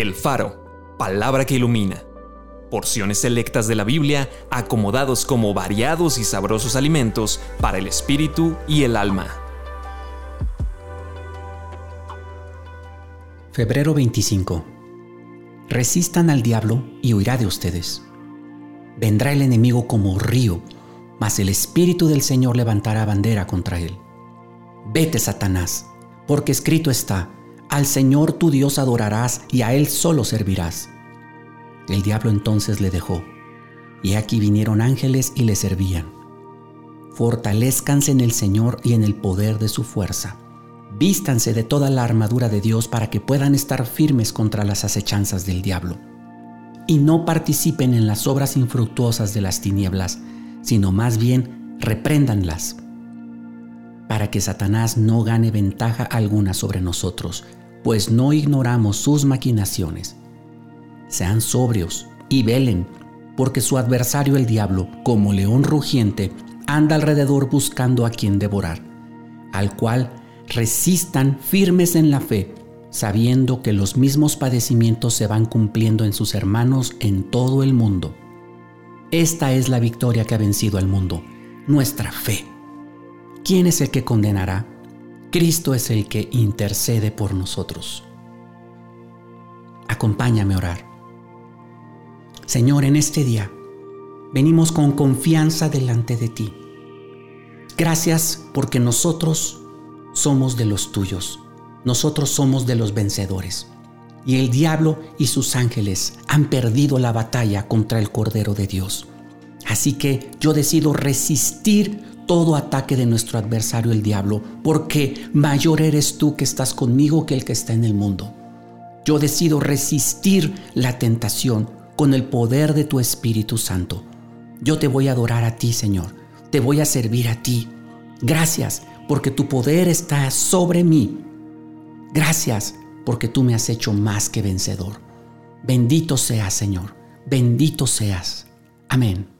El Faro, palabra que ilumina. Porciones selectas de la Biblia acomodados como variados y sabrosos alimentos para el espíritu y el alma. Febrero 25. Resistan al diablo y huirá de ustedes. Vendrá el enemigo como río, mas el Espíritu del Señor levantará bandera contra él. Vete, Satanás, porque escrito está, al Señor tu Dios adorarás y a Él solo servirás. El diablo entonces le dejó, y aquí vinieron ángeles y le servían. Fortalezcanse en el Señor y en el poder de su fuerza. Vístanse de toda la armadura de Dios para que puedan estar firmes contra las acechanzas del diablo. Y no participen en las obras infructuosas de las tinieblas, sino más bien repréndanlas para que Satanás no gane ventaja alguna sobre nosotros, pues no ignoramos sus maquinaciones. Sean sobrios y velen, porque su adversario el diablo, como león rugiente, anda alrededor buscando a quien devorar, al cual resistan firmes en la fe, sabiendo que los mismos padecimientos se van cumpliendo en sus hermanos en todo el mundo. Esta es la victoria que ha vencido al mundo, nuestra fe. ¿Quién es el que condenará? Cristo es el que intercede por nosotros. Acompáñame a orar. Señor, en este día venimos con confianza delante de ti. Gracias porque nosotros somos de los tuyos. Nosotros somos de los vencedores. Y el diablo y sus ángeles han perdido la batalla contra el Cordero de Dios. Así que yo decido resistir todo ataque de nuestro adversario el diablo, porque mayor eres tú que estás conmigo que el que está en el mundo. Yo decido resistir la tentación con el poder de tu Espíritu Santo. Yo te voy a adorar a ti, Señor. Te voy a servir a ti. Gracias porque tu poder está sobre mí. Gracias porque tú me has hecho más que vencedor. Bendito seas, Señor. Bendito seas. Amén.